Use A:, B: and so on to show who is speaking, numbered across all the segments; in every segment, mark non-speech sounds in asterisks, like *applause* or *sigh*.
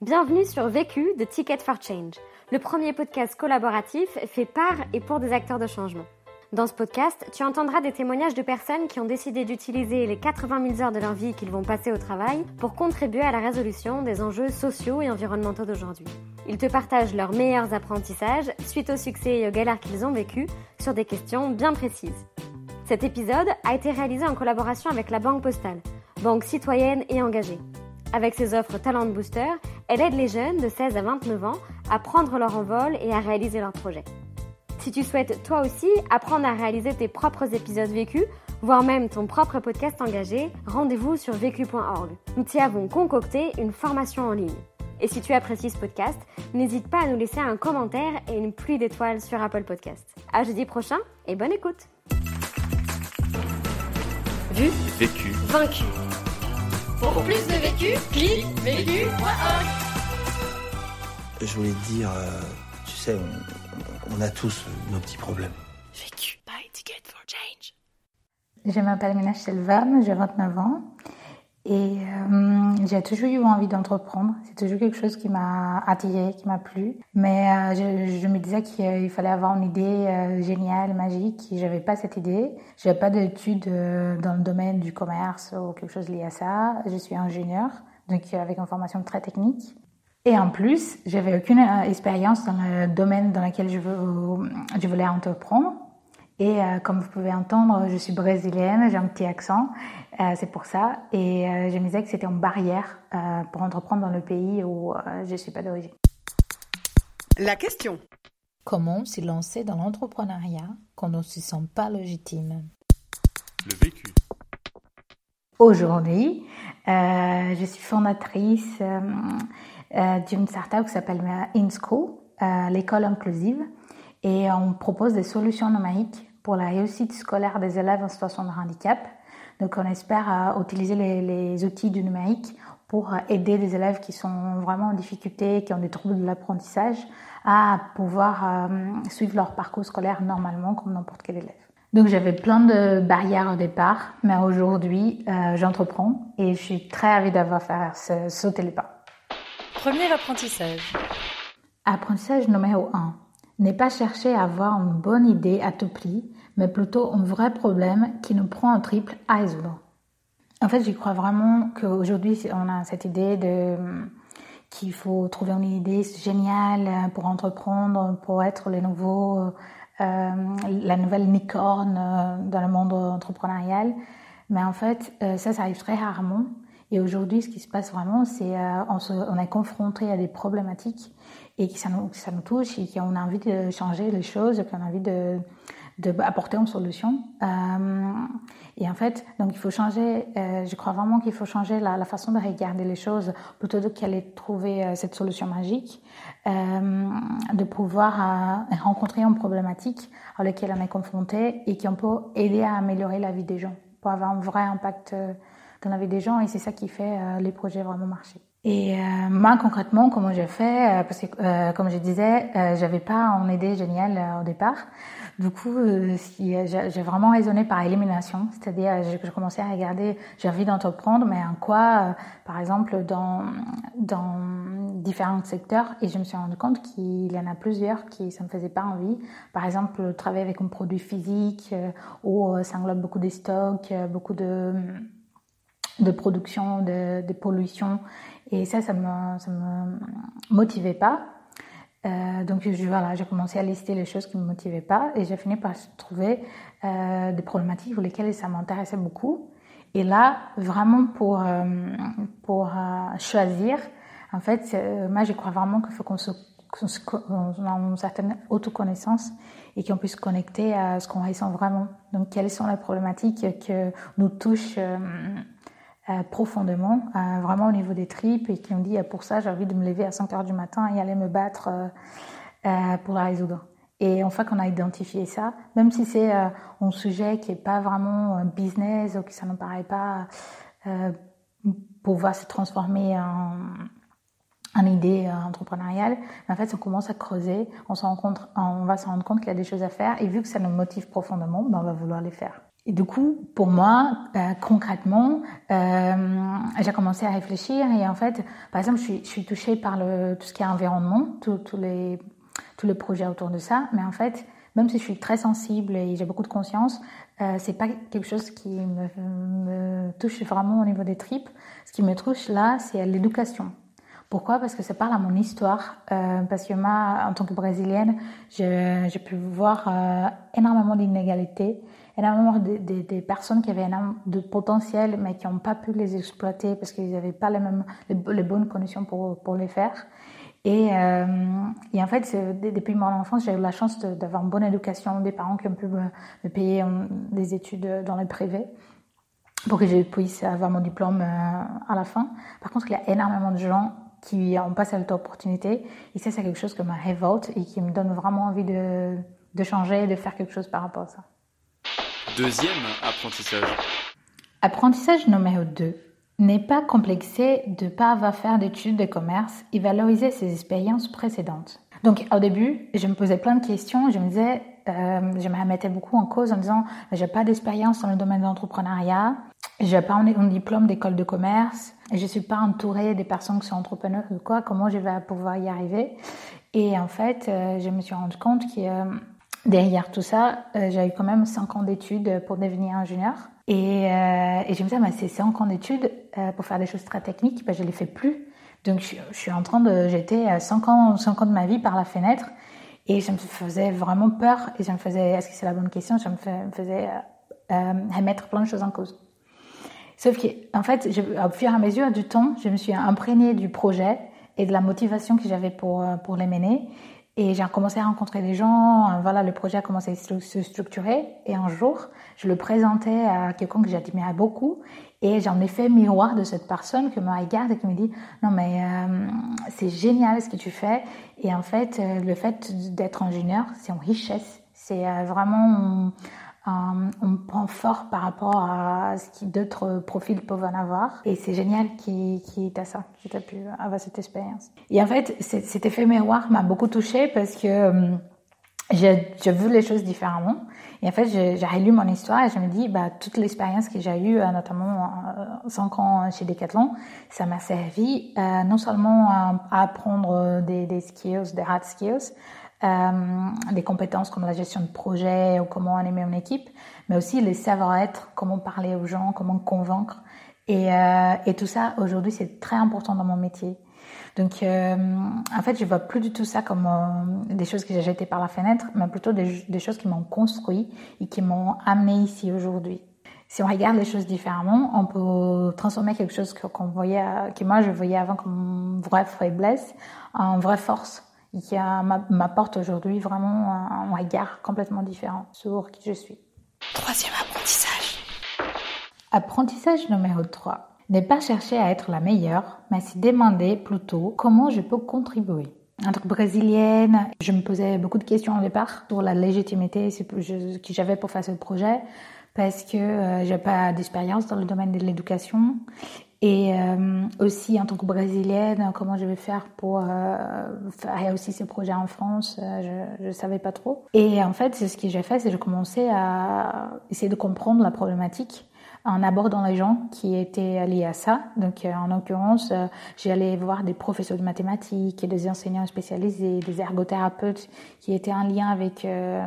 A: Bienvenue sur Vécu de Ticket for Change, le premier podcast collaboratif fait par et pour des acteurs de changement. Dans ce podcast, tu entendras des témoignages de personnes qui ont décidé d'utiliser les 80 000 heures de leur vie qu'ils vont passer au travail pour contribuer à la résolution des enjeux sociaux et environnementaux d'aujourd'hui. Ils te partagent leurs meilleurs apprentissages suite au succès et aux galères qu'ils ont vécues sur des questions bien précises. Cet épisode a été réalisé en collaboration avec la Banque Postale, banque citoyenne et engagée. Avec ses offres Talent Booster, elle aide les jeunes de 16 à 29 ans à prendre leur envol et à réaliser leurs projets. Si tu souhaites toi aussi apprendre à réaliser tes propres épisodes vécus, voire même ton propre podcast engagé, rendez-vous sur vécu.org. Nous t'y avons concocté une formation en ligne. Et si tu apprécies ce podcast, n'hésite pas à nous laisser un commentaire et une pluie d'étoiles sur Apple Podcast. À jeudi prochain et bonne écoute.
B: Vu, vécu, vaincu. Pour plus de vécu, clique vécu.org.
C: Je voulais te dire, euh, tu sais, on, on a tous nos petits problèmes.
B: Vécu by Ticket for Change.
D: Je m'appelle Mina Selvam, j'ai 29 ans et euh, j'ai toujours eu envie d'entreprendre. C'est toujours quelque chose qui m'a attiré, qui m'a plu. Mais euh, je, me disais qu'il fallait avoir une idée euh, géniale, magique. J'avais pas cette idée. J'avais pas d'études euh, dans le domaine du commerce ou quelque chose lié à ça. Je suis ingénieur, donc avec une formation très technique. Et en plus, j'avais aucune euh, expérience dans le domaine dans lequel je voulais entreprendre. Et euh, comme vous pouvez entendre, je suis brésilienne, j'ai un petit accent, euh, c'est pour ça. Et euh, je me disais que c'était une barrière euh, pour entreprendre dans le pays où euh, je ne suis pas d'origine.
E: La question.
F: Comment s'y lancer dans l'entrepreneuriat quand on ne se sent pas légitime?
G: Le vécu.
D: Aujourd'hui, euh, je suis fondatrice euh, euh, d'une startup qui s'appelle InSchool, l'école inclusive, et on propose des solutions numériques pour la réussite scolaire des élèves en situation de handicap. Donc on espère utiliser les, les, outils du numérique pour aider des élèves qui sont vraiment en difficulté, qui ont des troubles de l'apprentissage, à pouvoir suivre leur parcours scolaire normalement comme n'importe quel élève. Donc j'avais plein de barrières au départ, mais aujourd'hui euh, j'entreprends et je suis très ravie d'avoir fait sauter les pas.
F: Premier apprentissage.
D: Apprentissage numéro 1. Ne pas chercher à avoir une bonne idée à tout prix, mais plutôt un vrai problème qui nous prend un triple à résoudre. En fait, j'y crois vraiment qu'aujourd'hui on a cette idée de qu'il faut trouver une idée géniale pour entreprendre, pour être les nouveaux euh, la nouvelle licorne euh, dans le monde entrepreneurial. Mais en fait, euh, ça, ça arrive très rarement. Et aujourd'hui, ce qui se passe vraiment, c'est euh, on, on est confronté à des problématiques et que ça nous, ça nous touche et qu'on a envie de changer les choses, qu'on a envie de d'apporter une solution. Euh, et en fait, donc il faut changer, euh, je crois vraiment qu'il faut changer la, la, façon de regarder les choses plutôt qu'aller trouver euh, cette solution magique, euh, de pouvoir euh, rencontrer une problématique à laquelle on est confronté et qui on peut aider à améliorer la vie des gens, pour avoir un vrai impact dans la vie des gens et c'est ça qui fait les projets vraiment marcher. Et euh, moi concrètement, comment j'ai fait Parce que euh, comme je disais, euh, j'avais pas une idée géniale au départ. Du coup, si, j'ai vraiment raisonné par élimination, c'est-à-dire j'ai commencé à regarder, j'ai envie d'entreprendre, mais en quoi, par exemple, dans dans différents secteurs, et je me suis rendu compte qu'il y en a plusieurs qui ça me faisait pas envie. Par exemple, travailler avec un produit physique où ça englobe beaucoup de stocks, beaucoup de de production, de, pollution. Et ça, ça me, ça me motivait pas. Euh, donc voilà, j'ai commencé à lister les choses qui me motivaient pas et j'ai fini par trouver euh, des problématiques pour lesquelles ça m'intéressait beaucoup. Et là, vraiment pour euh, pour choisir, en fait, moi je crois vraiment qu'il faut qu'on se qu'on ait une certaine autoconnaissance et qu'on puisse connecter à ce qu'on ressent vraiment. Donc, quelles sont les problématiques que nous touchent euh, profondément, euh, vraiment au niveau des tripes, et qui ont dit pour ça j'ai envie de me lever à 5 heures du matin et aller me battre euh, pour la résoudre. Et une fois qu'on a identifié ça, même si c'est un sujet qui est pas vraiment un business ou qui ça ne paraît pas pouvoir se transformer en, en idée entrepreneuriale, en fait, on commence à creuser, on, se rend compte, on va se rendre compte qu'il y a des choses à faire, et vu que ça nous motive profondément, ben, on va vouloir les faire. Et du coup, pour moi, euh, concrètement, euh, j'ai commencé à réfléchir et en fait, par exemple, je suis, touchée par tout ce qui est environnement, tous les, tous les projets autour de ça, mais en fait, même si je suis très sensible et j'ai beaucoup de conscience, euh, c'est pas quelque chose qui me, touche vraiment au niveau des tripes. Ce qui me touche là, c'est l'éducation. Pourquoi? Parce que ça parle à mon histoire. Euh, parce que moi, en tant que brésilienne, j'ai pu voir énormément d'inégalités, énormément de, de, de, personnes qui avaient énormément de potentiel, mais qui n'ont pas pu les exploiter parce qu'ils n'avaient pas les mêmes les, bonnes conditions pour pour les faire. Et, euh, et en fait, depuis mon enfance, j'ai eu la chance d'avoir une bonne éducation, des parents qui ont pu me, payer euh, des études dans le privé pour que je puisse avoir mon diplôme euh, à la fin. Par contre, il y a énormément de gens qui n'ont pas cette opportunité. Et ça, c'est quelque chose qui me révolte et qui me donne vraiment envie de, de changer et de faire quelque chose par rapport à ça.
G: Deuxième apprentissage.
D: Apprentissage numéro 2 n'est pas complexé de ne pas avoir fait d'études de commerce et valoriser ses expériences précédentes. Donc au début, je me posais plein de questions, je me disais, euh, je me remettais beaucoup en cause en disant, j'ai pas d'expérience dans le domaine de l'entrepreneuriat, j'ai pas un diplôme d'école de commerce, je suis pas entourée des personnes qui sont entrepreneurs ou quoi, comment je vais pouvoir y arriver? Et en fait, euh, je me suis rendu compte que euh, derrière tout ça, euh, j'ai eu quand même 5 ans d'études pour devenir ingénieur. Et, euh, et je me disais, bah, c'est 5 ans d'études euh, pour faire des choses très techniques, bah, je les fais plus. Donc je, je suis en train de jeter 5 ans, 5 ans de ma vie par la fenêtre. Et ça me faisait vraiment peur. Et ça me faisait, est-ce que c'est la bonne question? Ça me, faisait euh, remettre plein de choses en cause. Sauf qu'en fait, je, au fur et à mesure du temps, je me suis imprégnée du projet et de la motivation que j'avais pour, pour les mener. Et j'ai commencé à rencontrer des gens. Euh, voilà, le projet a commencé à se structurer. Et un jour, je le présentais à quelqu'un que j'admirais beaucoup. Et j'en ai fait miroir de cette personne qui me regarde et qui me dit non mais euh, c'est génial ce que tu fais. Et en fait, euh, le fait d'être ingénieur, c'est une richesse. C'est vraiment un, un, point fort par rapport à ce que d'autres profils peuvent en avoir. Et c'est génial qu'il ça, que tu pu avoir cette expérience. Et en fait, cet effet miroir m'a beaucoup touchée parce que euh, j'ai vu les choses différemment. Et en fait, j'ai relu mon histoire et je me dis, bah, toute l'expérience que j'ai eue, euh, notamment euh, 5 ans chez Decathlon, ça m'a servi euh, non seulement à, apprendre des, skills, des hard skills, euh, des compétences comme la gestion de projet ou comment animer une équipe, mais aussi les savoir-être, comment parler aux gens, comment convaincre. Et, euh, et tout ça, aujourd'hui, c'est très important dans mon métier. Donc, euh, en fait, je vois plus du tout ça comme euh, des choses que j'ai jetées par la fenêtre, mais plutôt des, choses qui m'ont construit et qui m'ont amené ici aujourd'hui. Si on regarde les choses différemment, on peut transformer quelque chose qu'on voyait, que moi je voyais avant comme une vraie faiblesse, en vraie force qui m'apporte aujourd'hui vraiment un, regard complètement différent sur qui je suis.
E: Troisième apprentissage.
D: Apprentissage numéro 3. Ne pas chercher à être la meilleure, mais se demander plutôt comment je peux contribuer. En tant que brésilienne, je me posais beaucoup de questions au départ sur la légitimité que j'avais pour faire ce projet parce que euh, j'ai pas d'expérience dans le domaine de l'éducation et euh, aussi en tant que brésilienne, comment je vais faire pour euh, faire aussi ces projets en France, euh, je ne savais pas trop. Et en fait, ce que j'ai fait, c'est que j'ai commencé à essayer de comprendre la problématique en abordant les gens qui étaient liés à ça. Donc, euh, en l'occurrence, euh, allé voir des professeurs de mathématiques, des enseignants spécialisés, des ergothérapeutes qui étaient en lien avec euh,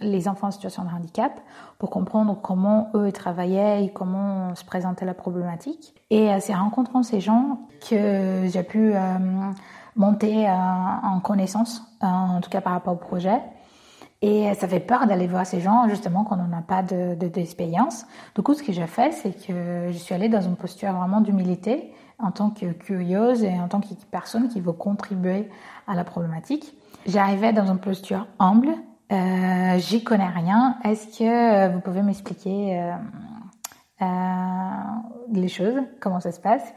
D: les enfants en situation de handicap pour comprendre comment eux travaillaient et comment se présentait la problématique. Et c'est en rencontrant ces gens que j'ai pu monter en connaissance, en tout cas par rapport au projet. Et ça fait peur d'aller voir ces gens, justement, quand on n'a pas de, d'expérience. Du coup, ce que j'ai fait, c'est que je suis allée dans une posture vraiment d'humilité, en tant que curieuse et en tant que personne qui veut contribuer à la problématique. J'arrivais dans une posture humble. Euh, j'y connais rien. Est-ce que vous pouvez m'expliquer euh, euh, les choses, comment ça se passe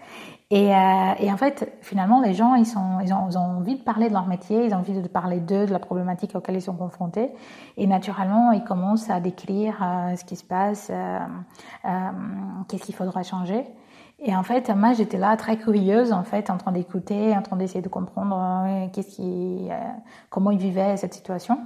D: et, euh, et, en fait, finalement, les gens, ils, sont, ils, ont, ils ont envie de parler de leur métier, ils ont envie de parler d'eux, de la problématique auxquelles ils sont confrontés. Et naturellement, ils commencent à décrire euh, ce qui se passe, euh, euh qu'est-ce qu'il faudra changer. Et en fait, moi, j'étais là très curieuse, en fait, en train d'écouter, en train d'essayer de comprendre euh, qu'est-ce qui, comment ils vivaient cette situation.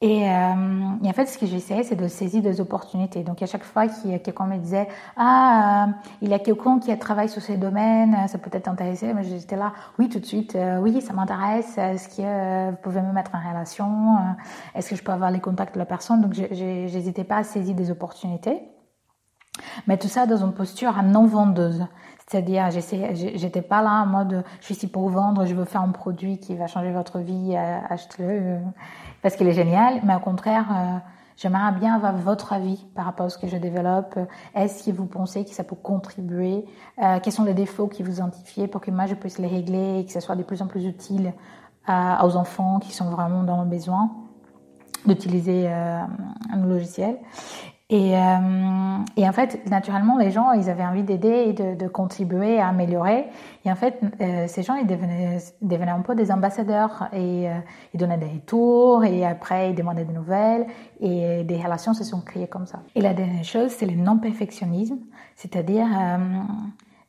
D: Et, euh, et, en fait, ce que j'essayais, c'est de saisir des opportunités. Donc, à chaque fois a quelqu'un me disait, ah, euh, il y a quelqu'un qui travaille sur ces domaines, ça peut être intéressé, mais j'étais là, oui, tout de suite, euh, oui, ça m'intéresse. Est-ce que vous pouvez me mettre en relation Est-ce que je peux avoir les contacts de la personne? Donc, j'hésitais pas à saisir des opportunités. Mais tout ça dans une posture non vendeuse. C'est-à-dire, j'étais pas là en mode, je suis ici pour vendre, je veux faire un produit qui va changer votre vie, achetez-le parce qu'il est génial, mais au contraire, euh, j'aimerais bien avoir votre avis par rapport à ce que je développe. Est-ce que vous pensez que ça peut contribuer euh, Quels sont les défauts que vous identifiez pour que moi je puisse les régler et que ce soit de plus en plus utile euh, aux enfants qui sont vraiment dans le besoin d'utiliser euh, un logiciel? Et, euh, et, en fait, naturellement, les gens, ils avaient envie d'aider et de, contribuer à améliorer. Et en fait, euh, ces gens, ils devenaient, un peu des ambassadeurs et euh, ils donnaient des retours et après, ils demandaient des nouvelles et des relations se sont créées comme ça. Et la dernière chose, c'est le non-perfectionnisme, c'est-à-dire,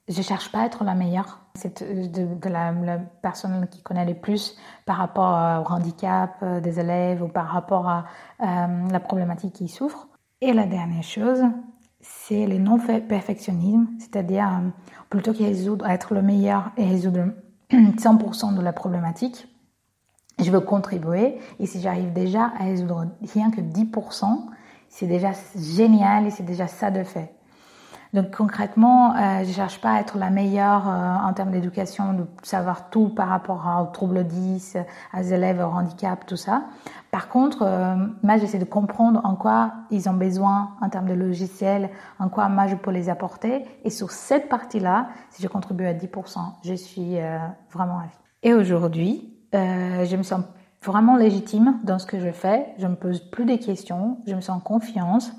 D: je cherche pas à être la meilleure. C'est de, la, personne qui connaît le plus par rapport au handicap des élèves ou par rapport à la problématique qu'ils souffrent. Et la dernière chose, c'est le non-perfectionnisme, c'est-à-dire euh, plutôt que résoudre, être le meilleur et résoudre 100% *clears throat* de la problématique, je veux contribuer et si j'arrive déjà à résoudre rien que 10%, c'est déjà génial et c'est déjà ça de fait. Donc concrètement, euh, je cherche pas à être la meilleure euh, en termes d'éducation, de savoir tout par rapport aux troubles 10, aux élèves au handicap, tout ça. Par contre, euh, moi j'essaie de comprendre en quoi ils ont besoin en termes de logiciels, en quoi moi je peux les apporter. Et sur cette partie-là, si je contribue à 10%, je suis euh, vraiment ravie. Et aujourd'hui, je me sens vraiment légitime dans ce que je fais. Je me pose plus de questions, je me sens confiance.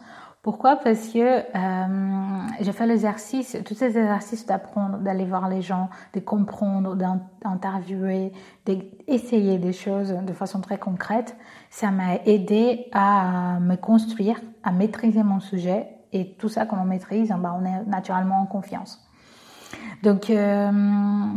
D: Pourquoi? Parce que euh, j'ai fait l'exercice, tous ces exercices d'apprendre, d'aller voir les gens, de comprendre, d'interviewer, d'essayer des choses de façon très concrète. Ça m'a aidé à me construire, à maîtriser mon sujet. Et tout ça, quand on maîtrise, ben, on est naturellement en confiance. Donc, euh,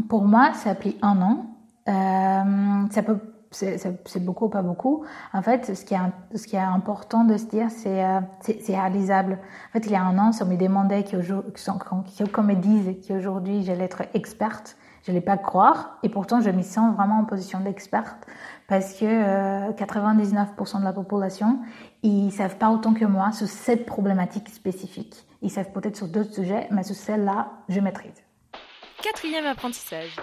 D: pour moi, ça a pris un an. Euh, ça peut c'est beaucoup ou pas beaucoup. En fait, ce qui est, ce qui est important de se dire, c'est euh, c'est réalisable. En fait, il y a un an, si on me demandait qu'on me dise qu'aujourd'hui j'allais être experte, je n'allais pas croire. Et pourtant, je me sens vraiment en position d'experte parce que euh, 99% de la population, ils savent pas autant que moi sur cette problématique spécifique. Ils savent peut-être sur d'autres sujets, mais sur celle-là, je maîtrise.
B: Quatrième apprentissage.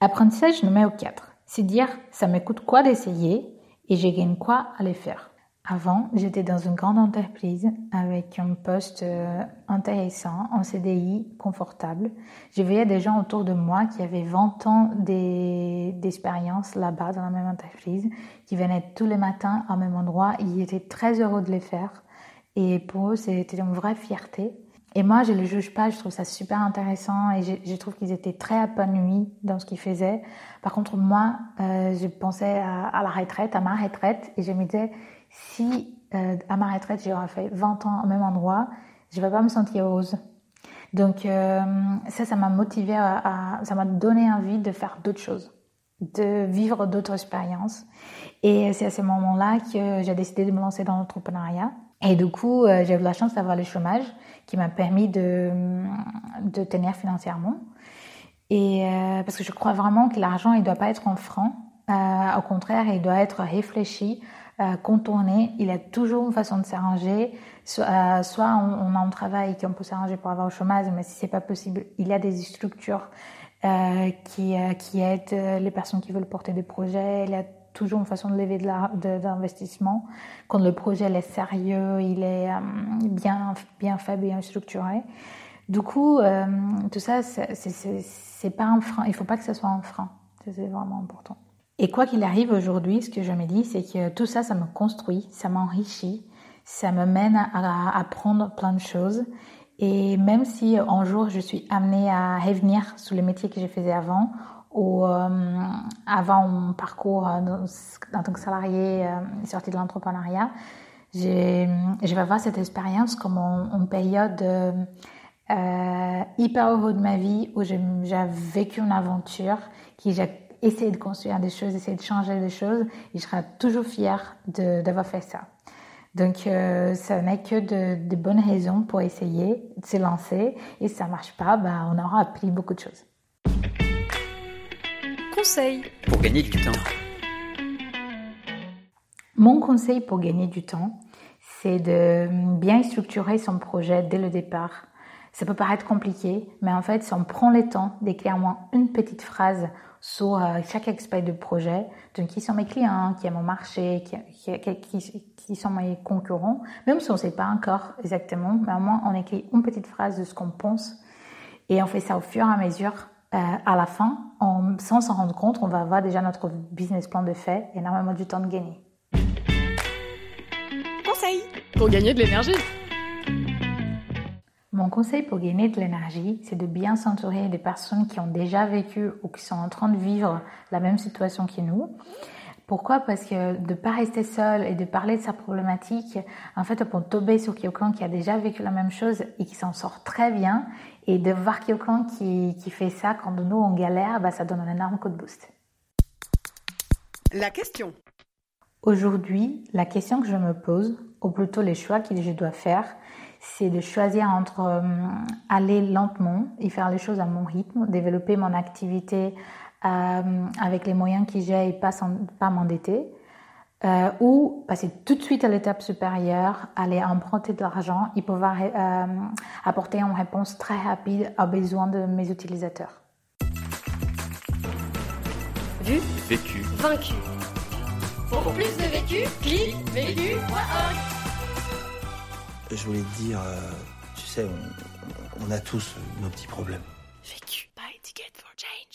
D: Apprentissage numéro 4 c'est dire ça me coûte quoi d'essayer et je gagne quoi à les faire. Avant, j'étais dans une grande entreprise avec un poste euh, intéressant, en CDI, confortable. Je voyais des gens autour de moi qui avaient 20 ans d'expérience là-bas dans la même entreprise, qui venaient tous les matins au même endroit. Ils étaient très heureux de les faire. Et pour eux, c'était une vraie fierté. Et moi, je ne les juge pas, je trouve ça super intéressant et je, trouve qu'ils étaient très épanouis dans ce qu'ils faisaient. Par contre, moi, euh, je pensais à, à, la retraite, à ma retraite, et je me disais, si euh, à ma retraite, j'aurais fait 20 ans au même endroit, je ne vais pas me sentir heureuse. Donc euh, ça, ça m'a motivé à, à ça m'a donné envie de faire d'autres choses, de vivre d'autres expériences. Et c'est à ce moment-là que j'ai décidé de me lancer dans l'entrepreneuriat. Et du coup, euh, j'ai eu la chance d'avoir le chômage qui m'a permis de, de tenir financièrement. Et euh, parce que je crois vraiment que l'argent, il doit pas être en franc. Euh, au contraire, il doit être réfléchi, euh, contourné. Il a toujours une façon de s'arranger. Euh, soit on, a un travail qui on peut s'arranger pour avoir au chômage, mais si c'est pas possible, il y a des structures euh, qui, qui aident les personnes qui veulent porter des projets. Y toujours une façon de lever de l'investissement. Quand le projet est sérieux, il est euh, bien, bien fait, bien structuré. Du coup, euh, tout ça, c'est pas un frein. Il faut pas que ce soit un frein. C'est vraiment important. Et quoi qu'il arrive aujourd'hui, ce que je me dis, c'est que tout ça, ça me construit, ça m'enrichit, ça me mène à, apprendre plein de choses. Et même si un jour je suis amenée à revenir sur les métiers que je faisais avant, ou euh, avant mon parcours en tant que salarié euh, sorti de l'entrepreneuriat, je vais avoir cette expérience comme une période euh, hyper heureuse de ma vie où j'ai vécu une aventure qui essayer de construire des choses, essayer de changer des choses. Il sera toujours fier d'avoir fait ça. Donc, euh, ça n'est que de, bonnes raisons pour essayer de se lancer. Et si ça marche pas, bah, on aura appris beaucoup de choses.
B: Conseil pour gagner du temps.
D: Mon conseil pour gagner du temps, c'est de bien structurer son projet dès le départ. Ça peut paraître compliqué, mais en fait, si on prend le temps d'écrire moins une petite phrase sur euh, chaque aspect du projet, donc qui sont mes clients, qui est mon marché, qui, qui, qui sont mes concurrents, même si on ne sait pas encore exactement, mais au moins on écrit une petite phrase de ce qu'on pense et on fait ça au fur et à mesure. Euh, à la fin, on, sans s'en rendre compte, on va avoir déjà notre business plan de fait et énormément du temps de gagner.
B: Conseil pour gagner de l'énergie.
D: Mon conseil pour gagner de l'énergie, c'est de bien s'entourer des personnes qui ont déjà vécu ou qui sont en train de vivre la même situation que nous. Pourquoi? Parce que de ne pas rester seul et de parler de sa problématique, en fait, on peut tomber sur quelqu'un qui a déjà vécu la même chose et qui s'en sort très bien. Et de voir quelqu'un qui, qui fait ça quand nous on galère, bah, ça donne un énorme coup de boost.
B: La question.
D: Aujourd'hui, la question que je me pose, ou plutôt les choix que je dois faire, c'est de choisir entre euh, aller lentement et faire les choses à mon rythme, développer mon activité euh, avec les moyens que j'ai et pas, pas m'endetter, euh, ou passer tout de suite à l'étape supérieure, aller emprunter de l'argent et pouvoir apporter une réponse très rapide aux besoins de mes utilisateurs.
B: Vu, vécu, vaincu. Pour plus de vécu, clique vécu.org
C: je voulais te dire, euh, tu sais, on, a tous nos petits problèmes.
B: Ticket for Jane.